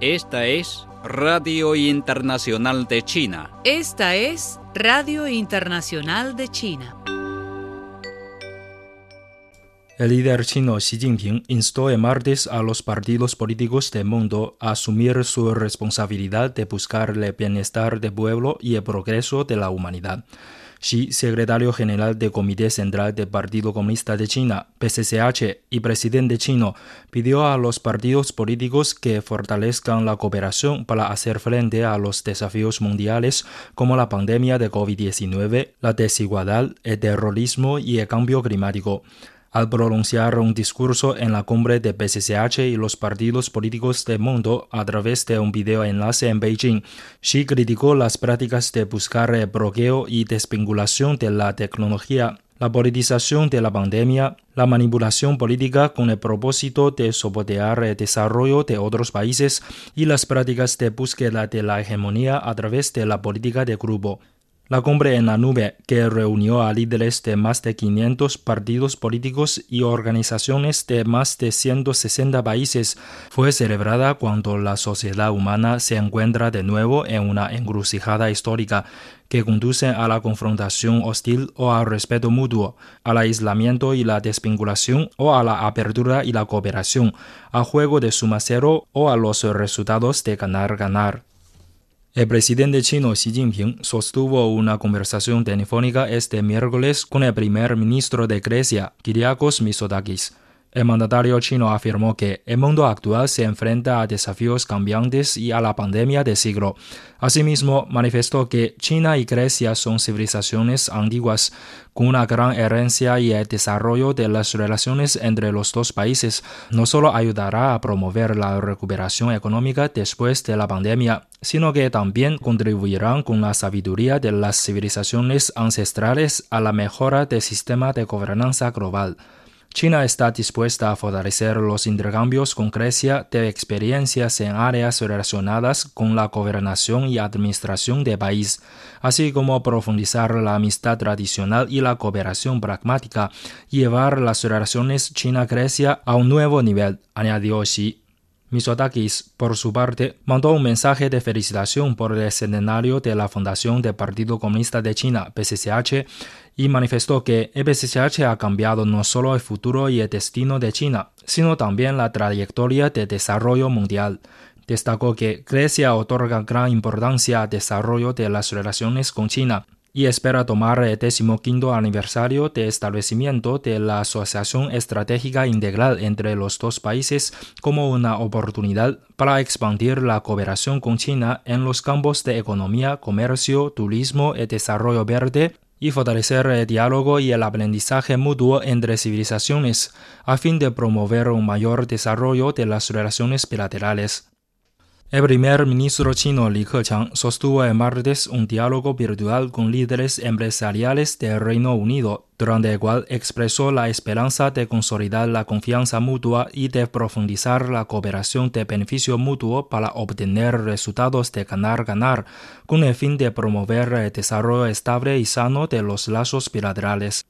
Esta es Radio Internacional de China. Esta es Radio Internacional de China. El líder chino Xi Jinping instó el martes a los partidos políticos del mundo a asumir su responsabilidad de buscar el bienestar del pueblo y el progreso de la humanidad. Xi, secretario general del Comité Central del Partido Comunista de China, PCCH, y presidente chino, pidió a los partidos políticos que fortalezcan la cooperación para hacer frente a los desafíos mundiales como la pandemia de COVID-19, la desigualdad, el terrorismo y el cambio climático. Al pronunciar un discurso en la cumbre de PCCH y los partidos políticos del mundo a través de un video enlace en Beijing, Xi criticó las prácticas de buscar el bloqueo y desvinculación de la tecnología, la politización de la pandemia, la manipulación política con el propósito de soportear el desarrollo de otros países y las prácticas de búsqueda de la hegemonía a través de la política de grupo. La cumbre en la nube, que reunió a líderes de más de 500 partidos políticos y organizaciones de más de 160 países, fue celebrada cuando la sociedad humana se encuentra de nuevo en una encrucijada histórica que conduce a la confrontación hostil o al respeto mutuo, al aislamiento y la desvinculación o a la apertura y la cooperación, al juego de suma cero o a los resultados de ganar-ganar. El presidente chino Xi Jinping sostuvo una conversación telefónica este miércoles con el primer ministro de Grecia, Kyriakos Mitsotakis. El mandatario chino afirmó que el mundo actual se enfrenta a desafíos cambiantes y a la pandemia del siglo. Asimismo, manifestó que China y Grecia son civilizaciones antiguas, con una gran herencia y el desarrollo de las relaciones entre los dos países no solo ayudará a promover la recuperación económica después de la pandemia, sino que también contribuirán con la sabiduría de las civilizaciones ancestrales a la mejora del sistema de gobernanza global. China está dispuesta a fortalecer los intercambios con Grecia de experiencias en áreas relacionadas con la gobernación y administración del país, así como profundizar la amistad tradicional y la cooperación pragmática, y llevar las relaciones China-Grecia a un nuevo nivel, añadió Xi. Mitsotakis, por su parte, mandó un mensaje de felicitación por el centenario de la fundación del Partido Comunista de China, PCCH, y manifestó que el PCCH ha cambiado no solo el futuro y el destino de China, sino también la trayectoria de desarrollo mundial. Destacó que Grecia otorga gran importancia al desarrollo de las relaciones con China y espera tomar el decimoquinto aniversario de establecimiento de la Asociación Estratégica Integral entre los dos países como una oportunidad para expandir la cooperación con China en los campos de economía, comercio, turismo y desarrollo verde y fortalecer el diálogo y el aprendizaje mutuo entre civilizaciones a fin de promover un mayor desarrollo de las relaciones bilaterales. El primer ministro chino Li Keqiang sostuvo el martes un diálogo virtual con líderes empresariales del Reino Unido, durante el cual expresó la esperanza de consolidar la confianza mutua y de profundizar la cooperación de beneficio mutuo para obtener resultados de ganar-ganar, con el fin de promover el desarrollo estable y sano de los lazos bilaterales.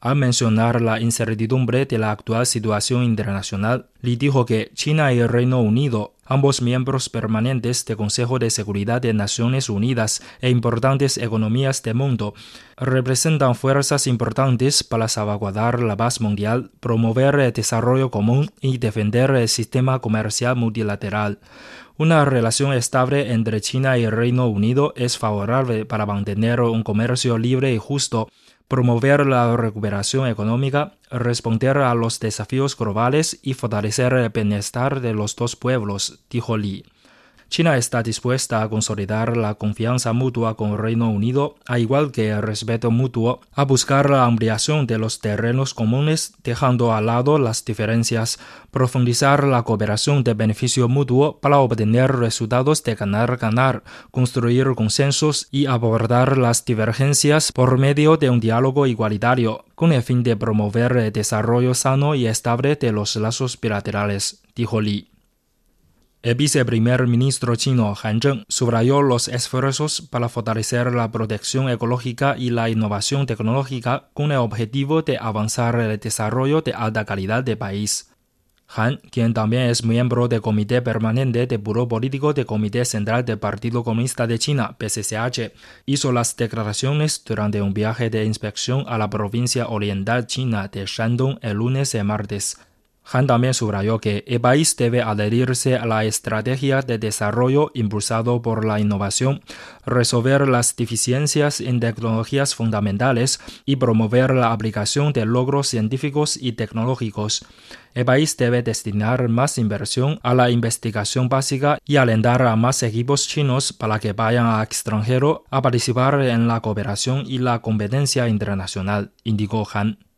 Al mencionar la incertidumbre de la actual situación internacional, Li dijo que China y el Reino Unido, ambos miembros permanentes del Consejo de Seguridad de Naciones Unidas e importantes economías del mundo, representan fuerzas importantes para salvaguardar la paz mundial, promover el desarrollo común y defender el sistema comercial multilateral. Una relación estable entre China y el Reino Unido es favorable para mantener un comercio libre y justo, promover la recuperación económica, responder a los desafíos globales y fortalecer el bienestar de los dos pueblos, dijo Li. China está dispuesta a consolidar la confianza mutua con Reino Unido, a igual que el respeto mutuo, a buscar la ampliación de los terrenos comunes, dejando a lado las diferencias, profundizar la cooperación de beneficio mutuo para obtener resultados de ganar-ganar, construir consensos y abordar las divergencias por medio de un diálogo igualitario, con el fin de promover el desarrollo sano y estable de los lazos bilaterales, dijo Li. El viceprimer ministro chino Han Zheng subrayó los esfuerzos para fortalecer la protección ecológica y la innovación tecnológica con el objetivo de avanzar el desarrollo de alta calidad del país. Han, quien también es miembro del Comité Permanente de Buró Político del Comité Central del Partido Comunista de China, PCCH, hizo las declaraciones durante un viaje de inspección a la provincia oriental china de Shandong el lunes y martes. Han también subrayó que el país debe adherirse a la estrategia de desarrollo impulsado por la innovación, resolver las deficiencias en tecnologías fundamentales y promover la aplicación de logros científicos y tecnológicos. El país debe destinar más inversión a la investigación básica y alentar a más equipos chinos para que vayan al extranjero a participar en la cooperación y la competencia internacional, indicó Han.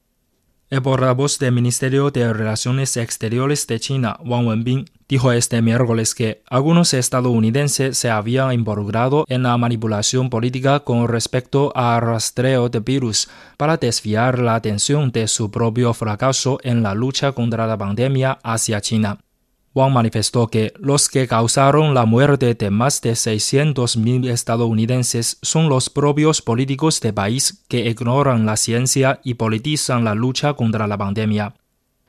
El portavoz del Ministerio de Relaciones Exteriores de China, Wang Wenbin, dijo este miércoles que algunos estadounidenses se habían involucrado en la manipulación política con respecto al rastreo de virus para desviar la atención de su propio fracaso en la lucha contra la pandemia hacia China. Wang manifestó que los que causaron la muerte de más de 600.000 estadounidenses son los propios políticos del país que ignoran la ciencia y politizan la lucha contra la pandemia.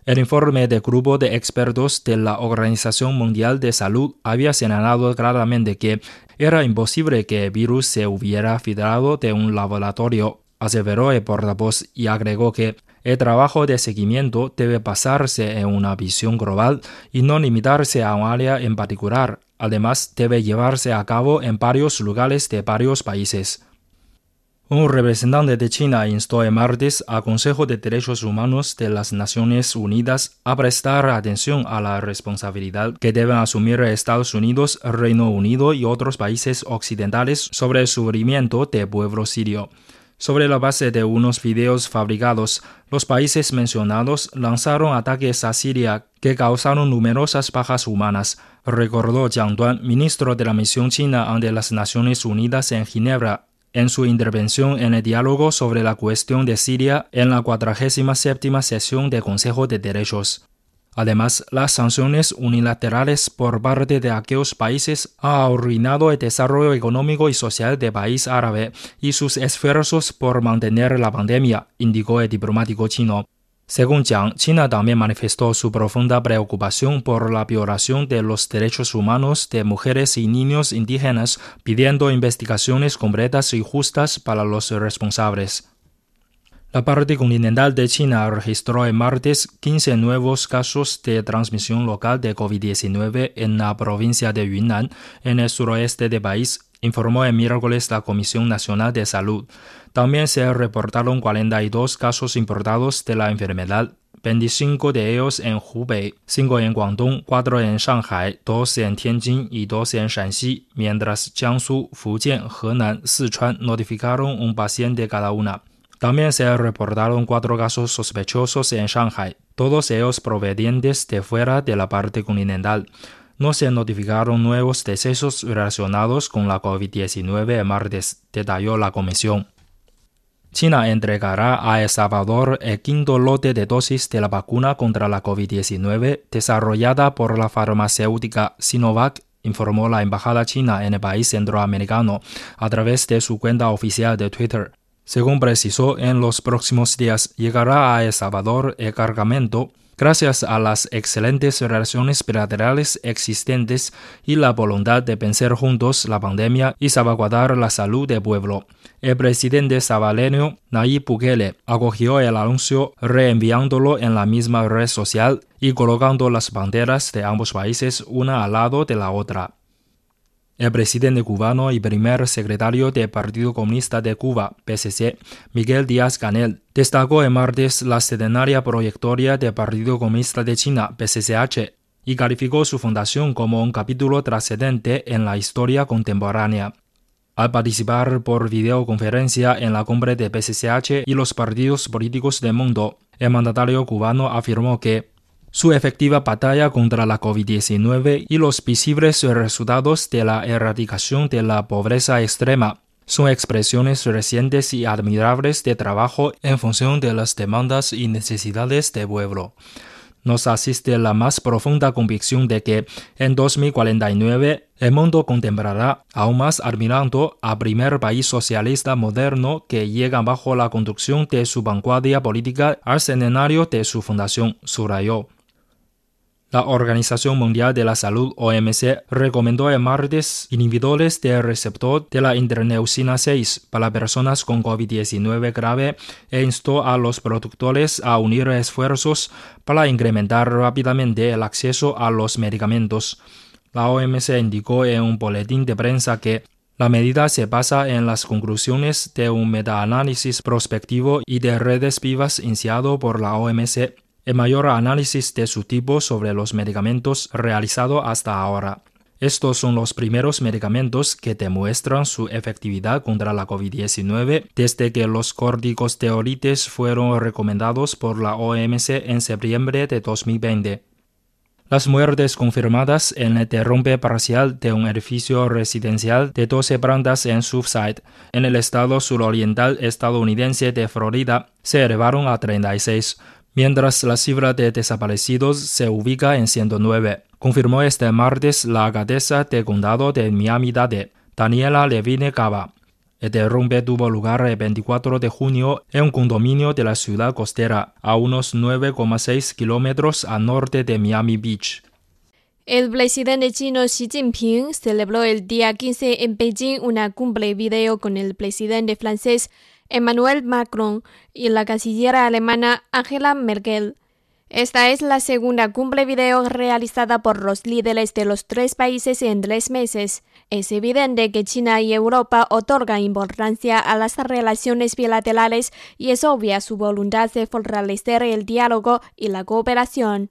El informe del grupo de expertos de la Organización Mundial de Salud había señalado claramente que era imposible que el virus se hubiera filtrado de un laboratorio, aseveró el portavoz y agregó que el trabajo de seguimiento debe basarse en una visión global y no limitarse a un área en particular. Además, debe llevarse a cabo en varios lugares de varios países. Un representante de China instó el martes al Consejo de Derechos Humanos de las Naciones Unidas a prestar atención a la responsabilidad que deben asumir Estados Unidos, Reino Unido y otros países occidentales sobre el sufrimiento del pueblo sirio. Sobre la base de unos videos fabricados, los países mencionados lanzaron ataques a Siria que causaron numerosas bajas humanas, recordó Jiang Duan, ministro de la misión china ante las Naciones Unidas en Ginebra, en su intervención en el diálogo sobre la cuestión de Siria en la 47 sesión del Consejo de Derechos. Además, las sanciones unilaterales por parte de aquellos países han arruinado el desarrollo económico y social del país árabe y sus esfuerzos por mantener la pandemia, indicó el diplomático chino. Según Jiang, China también manifestó su profunda preocupación por la violación de los derechos humanos de mujeres y niños indígenas, pidiendo investigaciones completas y justas para los responsables. La parte continental de China registró el martes 15 nuevos casos de transmisión local de COVID-19 en la provincia de Yunnan, en el suroeste del país, informó el miércoles la Comisión Nacional de Salud. También se reportaron 42 casos importados de la enfermedad, 25 de ellos en Hubei, 5 en Guangdong, 4 en Shanghai, 2 en Tianjin y 2 en Shanxi, mientras Jiangsu, Fujian, Henan, Sichuan notificaron un paciente cada una. También se reportaron cuatro casos sospechosos en Shanghai, todos ellos provenientes de fuera de la parte continental. No se notificaron nuevos decesos relacionados con la COVID-19 el martes, detalló la comisión. China entregará a El Salvador el quinto lote de dosis de la vacuna contra la COVID-19 desarrollada por la farmacéutica Sinovac, informó la embajada china en el país centroamericano a través de su cuenta oficial de Twitter. Según precisó, en los próximos días llegará a El Salvador el cargamento gracias a las excelentes relaciones bilaterales existentes y la voluntad de vencer juntos la pandemia y salvaguardar la salud del pueblo. El presidente salvadoreño Nayib Bukele acogió el anuncio reenviándolo en la misma red social y colocando las banderas de ambos países una al lado de la otra. El presidente cubano y primer secretario del Partido Comunista de Cuba, PCC, Miguel Díaz Canel, destacó el martes la centenaria proyectoria del Partido Comunista de China, PCCH, y calificó su fundación como un capítulo trascendente en la historia contemporánea. Al participar por videoconferencia en la cumbre de PCCH y los partidos políticos del mundo, el mandatario cubano afirmó que su efectiva batalla contra la COVID-19 y los visibles resultados de la erradicación de la pobreza extrema son expresiones recientes y admirables de trabajo en función de las demandas y necesidades del pueblo. Nos asiste la más profunda convicción de que en 2049 el mundo contemplará aún más admirando al primer país socialista moderno que llega bajo la conducción de su vanguardia política al centenario de su fundación, subrayó. La Organización Mundial de la Salud OMC recomendó el martes inhibidores del receptor de la interneucina 6 para personas con COVID-19 grave e instó a los productores a unir esfuerzos para incrementar rápidamente el acceso a los medicamentos. La OMC indicó en un boletín de prensa que la medida se basa en las conclusiones de un metaanálisis prospectivo y de redes vivas iniciado por la OMC el mayor análisis de su tipo sobre los medicamentos realizado hasta ahora. Estos son los primeros medicamentos que demuestran su efectividad contra la COVID-19 desde que los corticosteroides fueron recomendados por la OMC en septiembre de 2020. Las muertes confirmadas en el derrumbe parcial de un edificio residencial de 12 plantas en Surfside, en el estado suroriental estadounidense de Florida, se elevaron a 36, mientras la cifra de desaparecidos se ubica en 109, confirmó este martes la alcaldesa de condado de Miami-Dade, Daniela Levine Cava. El derrumbe tuvo lugar el 24 de junio en un condominio de la ciudad costera, a unos 9,6 kilómetros al norte de Miami Beach. El presidente chino Xi Jinping celebró el día 15 en Beijing una cumbre video con el presidente francés Emmanuel Macron y la canciller alemana Angela Merkel. Esta es la segunda cumbre video realizada por los líderes de los tres países en tres meses. Es evidente que China y Europa otorgan importancia a las relaciones bilaterales y es obvia su voluntad de fortalecer el diálogo y la cooperación.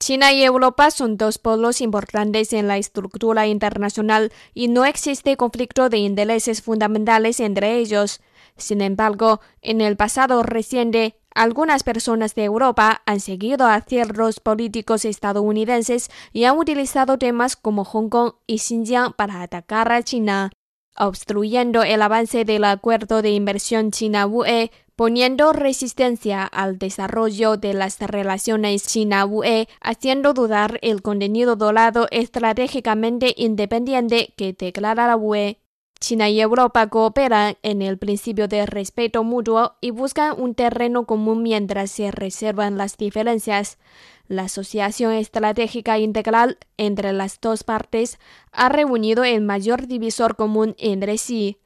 China y Europa son dos polos importantes en la estructura internacional y no existe conflicto de intereses fundamentales entre ellos. Sin embargo, en el pasado reciente, algunas personas de Europa han seguido a ciertos políticos estadounidenses y han utilizado temas como Hong Kong y Xinjiang para atacar a China, obstruyendo el avance del acuerdo de inversión China-UE, poniendo resistencia al desarrollo de las relaciones China-UE, haciendo dudar el contenido dorado estratégicamente independiente que declara la UE. China y Europa cooperan en el principio de respeto mutuo y buscan un terreno común mientras se reservan las diferencias. La Asociación Estratégica Integral entre las dos partes ha reunido el mayor divisor común entre sí.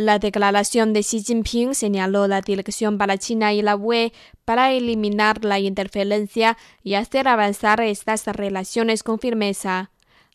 La declaración de Xi Jinping señaló la dirección para China y la UE para eliminar la interferencia y hacer avanzar estas relaciones con firmeza.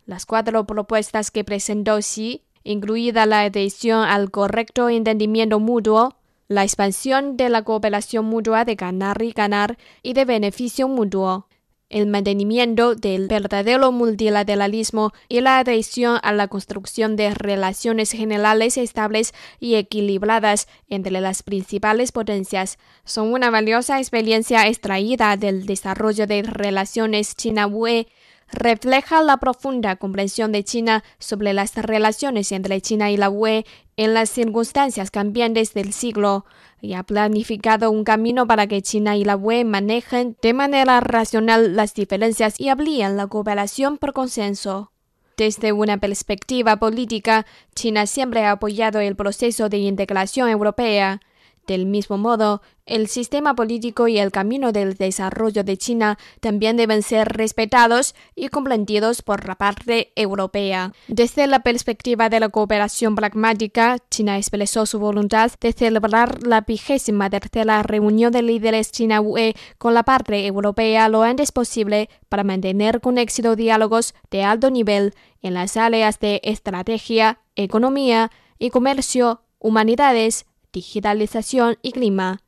Las cuatro propuestas que presentó Xi incluida la adhesión al correcto entendimiento mutuo, la expansión de la cooperación mutua de ganar y ganar y de beneficio mutuo, el mantenimiento del verdadero multilateralismo y la adhesión a la construcción de relaciones generales estables y equilibradas entre las principales potencias. Son una valiosa experiencia extraída del desarrollo de relaciones China-UE refleja la profunda comprensión de China sobre las relaciones entre China y la UE en las circunstancias cambiantes del siglo y ha planificado un camino para que China y la UE manejen de manera racional las diferencias y amplíen la cooperación por consenso. Desde una perspectiva política, China siempre ha apoyado el proceso de integración europea. Del mismo modo, el sistema político y el camino del desarrollo de China también deben ser respetados y comprendidos por la parte europea. Desde la perspectiva de la cooperación pragmática, China expresó su voluntad de celebrar la vigésima tercera reunión de líderes China-UE con la parte europea lo antes posible para mantener con éxito diálogos de alto nivel en las áreas de estrategia, economía y comercio, humanidades, digitalización y clima.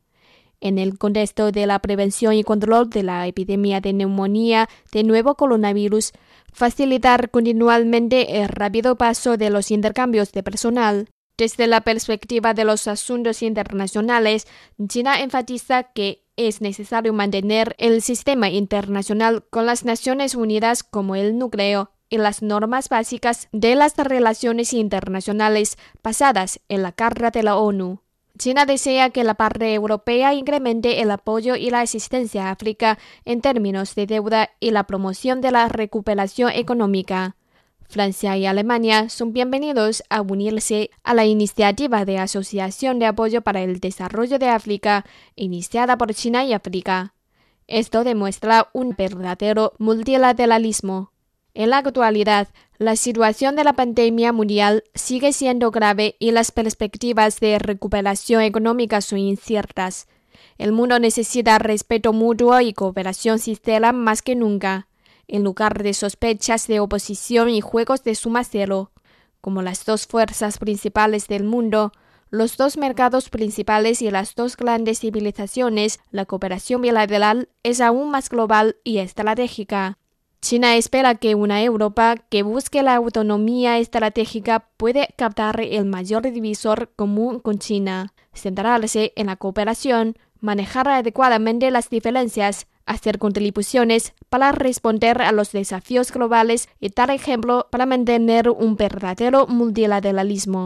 En el contexto de la prevención y control de la epidemia de neumonía de nuevo coronavirus, facilitar continuamente el rápido paso de los intercambios de personal. Desde la perspectiva de los asuntos internacionales, China enfatiza que es necesario mantener el sistema internacional con las Naciones Unidas como el núcleo y las normas básicas de las relaciones internacionales basadas en la Carta de la ONU. China desea que la parte europea incremente el apoyo y la asistencia a África en términos de deuda y la promoción de la recuperación económica. Francia y Alemania son bienvenidos a unirse a la iniciativa de Asociación de Apoyo para el Desarrollo de África, iniciada por China y África. Esto demuestra un verdadero multilateralismo. En la actualidad, la situación de la pandemia mundial sigue siendo grave y las perspectivas de recuperación económica son inciertas. El mundo necesita respeto mutuo y cooperación sincera más que nunca, en lugar de sospechas de oposición y juegos de suma cero. Como las dos fuerzas principales del mundo, los dos mercados principales y las dos grandes civilizaciones, la cooperación bilateral es aún más global y estratégica. China espera que una Europa que busque la autonomía estratégica puede captar el mayor divisor común con China, centrarse en la cooperación, manejar adecuadamente las diferencias, hacer contribuciones para responder a los desafíos globales y dar ejemplo para mantener un verdadero multilateralismo.